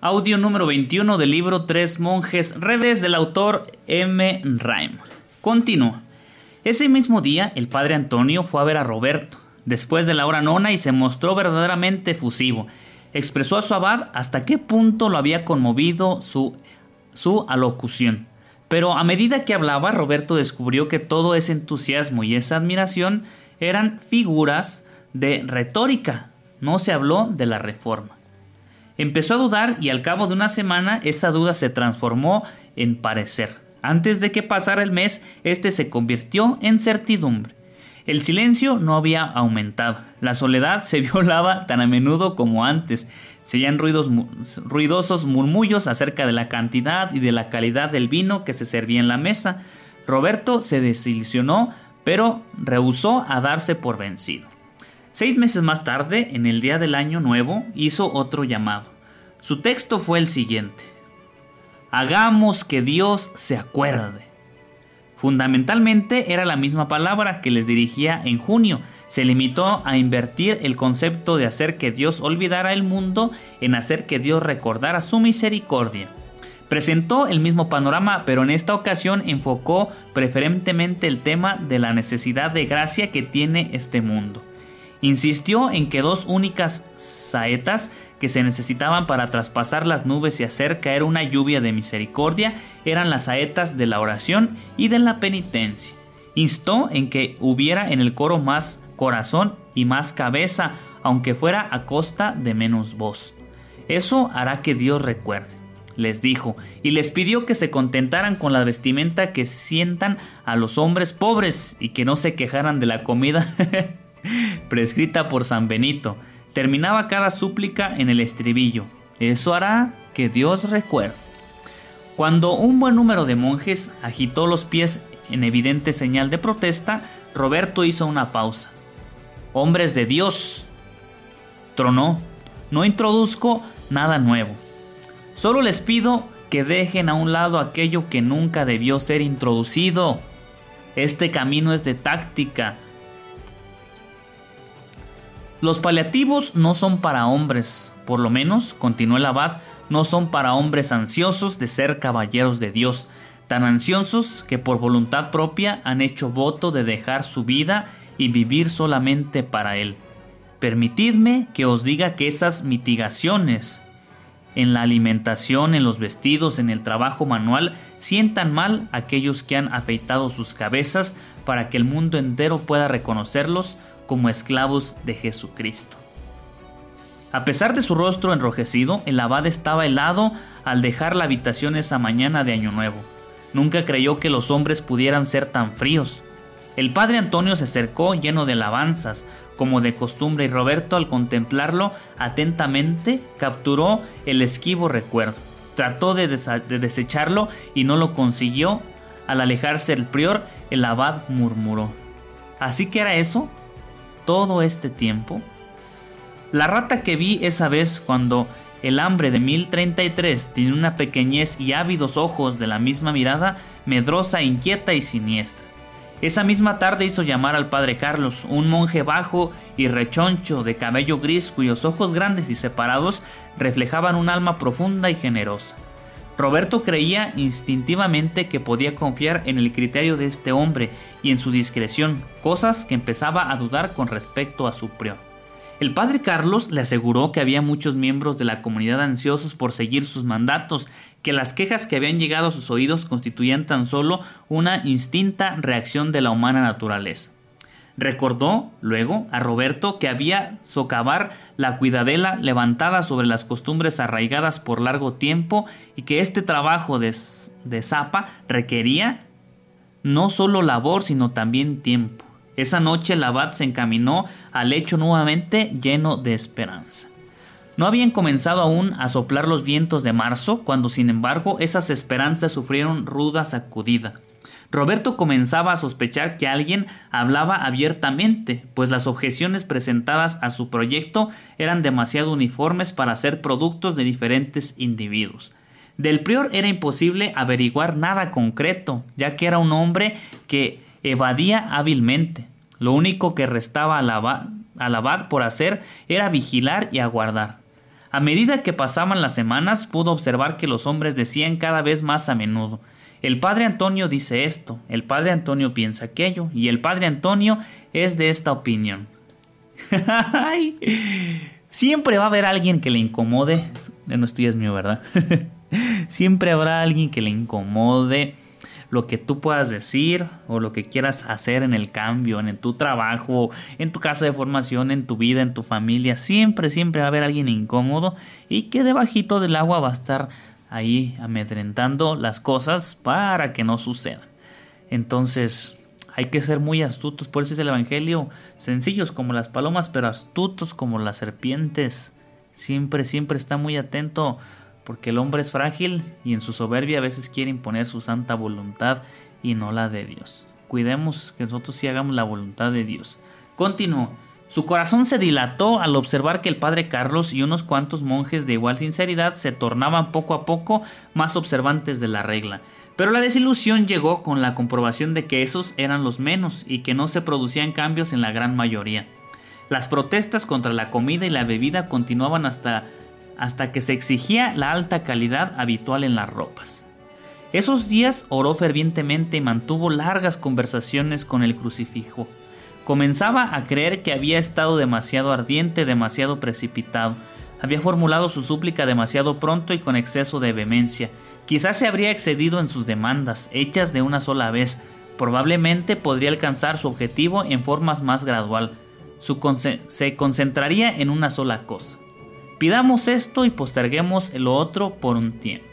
Audio número 21 del libro Tres monjes rebeldes del autor M. Raim. Continúa. Ese mismo día, el padre Antonio fue a ver a Roberto, después de la hora nona, y se mostró verdaderamente efusivo. Expresó a su abad hasta qué punto lo había conmovido su, su alocución. Pero a medida que hablaba, Roberto descubrió que todo ese entusiasmo y esa admiración eran figuras de retórica. No se habló de la reforma. Empezó a dudar y al cabo de una semana esa duda se transformó en parecer. Antes de que pasara el mes, este se convirtió en certidumbre. El silencio no había aumentado. La soledad se violaba tan a menudo como antes. Se oían ruidos, ruidosos murmullos acerca de la cantidad y de la calidad del vino que se servía en la mesa. Roberto se desilusionó, pero rehusó a darse por vencido. Seis meses más tarde, en el día del año nuevo, hizo otro llamado. Su texto fue el siguiente. Hagamos que Dios se acuerde. Fundamentalmente era la misma palabra que les dirigía en junio. Se limitó a invertir el concepto de hacer que Dios olvidara el mundo en hacer que Dios recordara su misericordia. Presentó el mismo panorama, pero en esta ocasión enfocó preferentemente el tema de la necesidad de gracia que tiene este mundo. Insistió en que dos únicas saetas que se necesitaban para traspasar las nubes y hacer caer una lluvia de misericordia eran las saetas de la oración y de la penitencia. Instó en que hubiera en el coro más corazón y más cabeza, aunque fuera a costa de menos voz. Eso hará que Dios recuerde, les dijo, y les pidió que se contentaran con la vestimenta que sientan a los hombres pobres y que no se quejaran de la comida prescrita por San Benito. Terminaba cada súplica en el estribillo. Eso hará que Dios recuerde. Cuando un buen número de monjes agitó los pies en evidente señal de protesta, Roberto hizo una pausa. Hombres de Dios, tronó, no introduzco nada nuevo. Solo les pido que dejen a un lado aquello que nunca debió ser introducido. Este camino es de táctica, los paliativos no son para hombres, por lo menos, continuó el abad, no son para hombres ansiosos de ser caballeros de Dios, tan ansiosos que por voluntad propia han hecho voto de dejar su vida y vivir solamente para Él. Permitidme que os diga que esas mitigaciones en la alimentación, en los vestidos, en el trabajo manual, sientan mal aquellos que han afeitado sus cabezas para que el mundo entero pueda reconocerlos como esclavos de Jesucristo. A pesar de su rostro enrojecido, el abad estaba helado al dejar la habitación esa mañana de Año Nuevo. Nunca creyó que los hombres pudieran ser tan fríos. El padre Antonio se acercó lleno de alabanzas, como de costumbre, y Roberto al contemplarlo atentamente capturó el esquivo recuerdo. Trató de, de desecharlo y no lo consiguió. Al alejarse el prior, el abad murmuró. ¿Así que era eso? Todo este tiempo? La rata que vi esa vez cuando el hambre de 1033 tiene una pequeñez y ávidos ojos de la misma mirada, medrosa, inquieta y siniestra. Esa misma tarde hizo llamar al padre Carlos, un monje bajo y rechoncho de cabello gris cuyos ojos grandes y separados reflejaban un alma profunda y generosa. Roberto creía instintivamente que podía confiar en el criterio de este hombre y en su discreción, cosas que empezaba a dudar con respecto a su prior. El padre Carlos le aseguró que había muchos miembros de la comunidad ansiosos por seguir sus mandatos, que las quejas que habían llegado a sus oídos constituían tan solo una instinta reacción de la humana naturaleza. Recordó luego a Roberto que había socavar la cuidadela levantada sobre las costumbres arraigadas por largo tiempo y que este trabajo de, de zapa requería no solo labor sino también tiempo. Esa noche el abad se encaminó al lecho nuevamente lleno de esperanza. No habían comenzado aún a soplar los vientos de marzo, cuando sin embargo esas esperanzas sufrieron ruda sacudida. Roberto comenzaba a sospechar que alguien hablaba abiertamente, pues las objeciones presentadas a su proyecto eran demasiado uniformes para ser productos de diferentes individuos. Del prior era imposible averiguar nada concreto, ya que era un hombre que evadía hábilmente. Lo único que restaba al abad, por hacer era vigilar y aguardar. A medida que pasaban las semanas pudo observar que los hombres decían cada vez más a menudo el padre Antonio dice esto, el padre Antonio piensa aquello, y el padre Antonio es de esta opinión. Siempre va a haber alguien que le incomode. No estoy es mío, ¿verdad? Siempre habrá alguien que le incomode lo que tú puedas decir o lo que quieras hacer en el cambio, en tu trabajo, en tu casa de formación, en tu vida, en tu familia. Siempre, siempre va a haber alguien incómodo y que debajito del agua va a estar ahí amedrentando las cosas para que no sucedan. Entonces hay que ser muy astutos, por eso es el Evangelio, sencillos como las palomas, pero astutos como las serpientes. Siempre, siempre está muy atento porque el hombre es frágil y en su soberbia a veces quiere imponer su santa voluntad y no la de Dios. Cuidemos que nosotros sí hagamos la voluntad de Dios. Continúo. Su corazón se dilató al observar que el padre Carlos y unos cuantos monjes de igual sinceridad se tornaban poco a poco más observantes de la regla. Pero la desilusión llegó con la comprobación de que esos eran los menos y que no se producían cambios en la gran mayoría. Las protestas contra la comida y la bebida continuaban hasta, hasta que se exigía la alta calidad habitual en las ropas. Esos días oró fervientemente y mantuvo largas conversaciones con el crucifijo. Comenzaba a creer que había estado demasiado ardiente, demasiado precipitado. Había formulado su súplica demasiado pronto y con exceso de vehemencia. Quizás se habría excedido en sus demandas, hechas de una sola vez. Probablemente podría alcanzar su objetivo en formas más gradual. se concentraría en una sola cosa. Pidamos esto y posterguemos lo otro por un tiempo.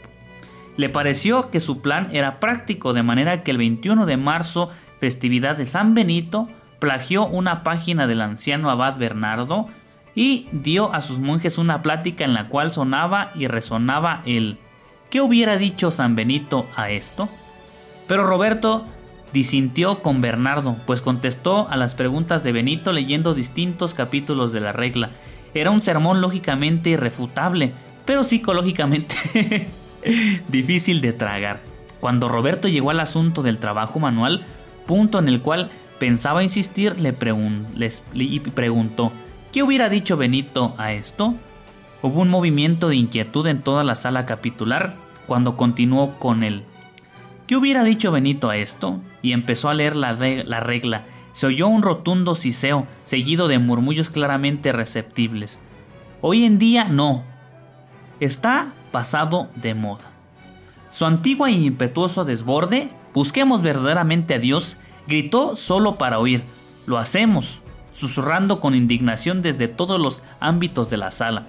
Le pareció que su plan era práctico, de manera que el 21 de marzo, festividad de San Benito, plagió una página del anciano abad Bernardo y dio a sus monjes una plática en la cual sonaba y resonaba el ¿qué hubiera dicho San Benito a esto? Pero Roberto disintió con Bernardo, pues contestó a las preguntas de Benito leyendo distintos capítulos de la regla. Era un sermón lógicamente irrefutable, pero psicológicamente difícil de tragar. Cuando Roberto llegó al asunto del trabajo manual, punto en el cual Pensaba insistir, le y preguntó, ¿qué hubiera dicho Benito a esto? Hubo un movimiento de inquietud en toda la sala capitular cuando continuó con él. ¿Qué hubiera dicho Benito a esto? Y empezó a leer la, la regla. Se oyó un rotundo siseo, seguido de murmullos claramente receptibles. Hoy en día no. Está pasado de moda. Su antiguo e impetuoso desborde, busquemos verdaderamente a Dios Gritó solo para oír. Lo hacemos, susurrando con indignación desde todos los ámbitos de la sala.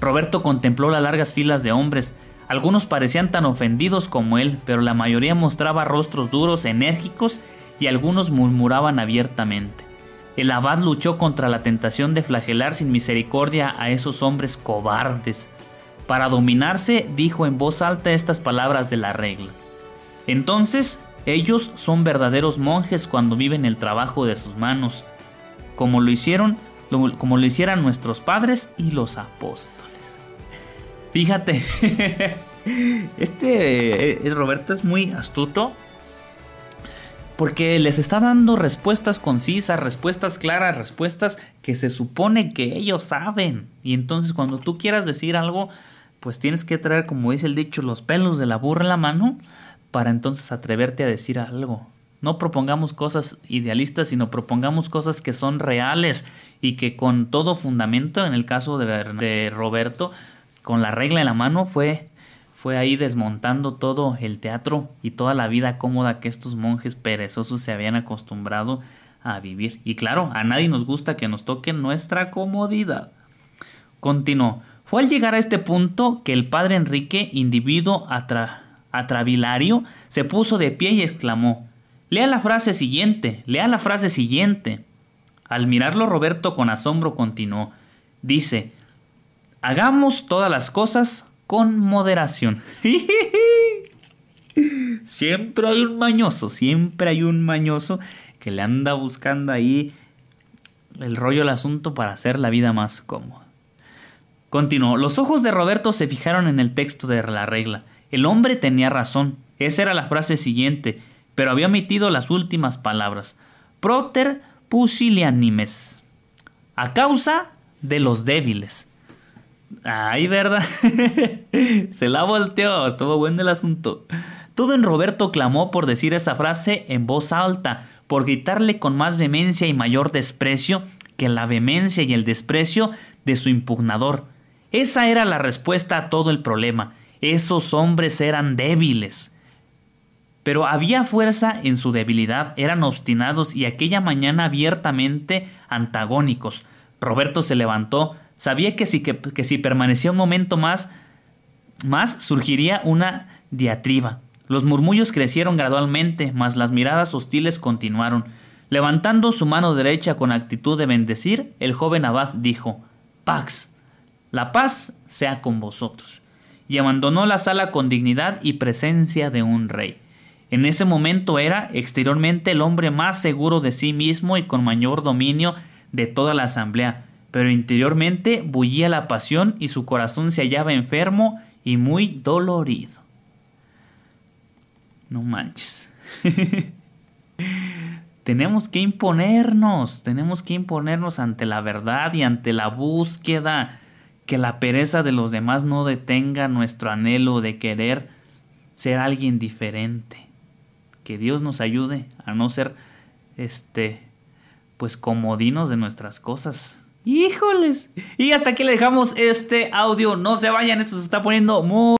Roberto contempló las largas filas de hombres. Algunos parecían tan ofendidos como él, pero la mayoría mostraba rostros duros, enérgicos, y algunos murmuraban abiertamente. El abad luchó contra la tentación de flagelar sin misericordia a esos hombres cobardes. Para dominarse, dijo en voz alta estas palabras de la regla. Entonces ellos son verdaderos monjes cuando viven el trabajo de sus manos, como lo hicieron, como lo hicieran nuestros padres y los apóstoles. Fíjate, este eh, Roberto es muy astuto porque les está dando respuestas concisas, respuestas claras, respuestas que se supone que ellos saben. Y entonces cuando tú quieras decir algo, pues tienes que traer, como dice el dicho, los pelos de la burra en la mano para entonces atreverte a decir algo. No propongamos cosas idealistas, sino propongamos cosas que son reales y que con todo fundamento, en el caso de, Roberto, con la regla en la mano, fue, fue ahí desmontando todo el teatro y toda la vida cómoda que estos monjes perezosos se habían acostumbrado a vivir. Y claro, a nadie nos gusta que nos toque nuestra comodidad. Continuó. Fue al llegar a este punto que el padre Enrique, individuo atra Atravilario se puso de pie y exclamó Lea la frase siguiente, lea la frase siguiente. Al mirarlo Roberto con asombro continuó. Dice, Hagamos todas las cosas con moderación. siempre hay un mañoso, siempre hay un mañoso que le anda buscando ahí el rollo al asunto para hacer la vida más cómoda. Continuó. Los ojos de Roberto se fijaron en el texto de la regla. El hombre tenía razón. Esa era la frase siguiente, pero había omitido las últimas palabras. Proter pusilianimes. A causa de los débiles. Ay, ¿verdad? se la volteó. Estuvo bueno el asunto. Todo en Roberto clamó por decir esa frase en voz alta, por gritarle con más vehemencia y mayor desprecio que la vehemencia y el desprecio de su impugnador. Esa era la respuesta a todo el problema. Esos hombres eran débiles. Pero había fuerza en su debilidad, eran obstinados y aquella mañana abiertamente antagónicos. Roberto se levantó, sabía que si, que, si permanecía un momento más, más surgiría una diatriba. Los murmullos crecieron gradualmente, mas las miradas hostiles continuaron. Levantando su mano derecha con actitud de bendecir, el joven abad dijo Pax, la paz sea con vosotros. Y abandonó la sala con dignidad y presencia de un rey. En ese momento era exteriormente el hombre más seguro de sí mismo y con mayor dominio de toda la asamblea, pero interiormente bullía la pasión y su corazón se hallaba enfermo y muy dolorido. No manches. tenemos que imponernos, tenemos que imponernos ante la verdad y ante la búsqueda que la pereza de los demás no detenga nuestro anhelo de querer ser alguien diferente. Que Dios nos ayude a no ser este pues comodinos de nuestras cosas. Híjoles. Y hasta aquí le dejamos este audio. No se vayan, esto se está poniendo muy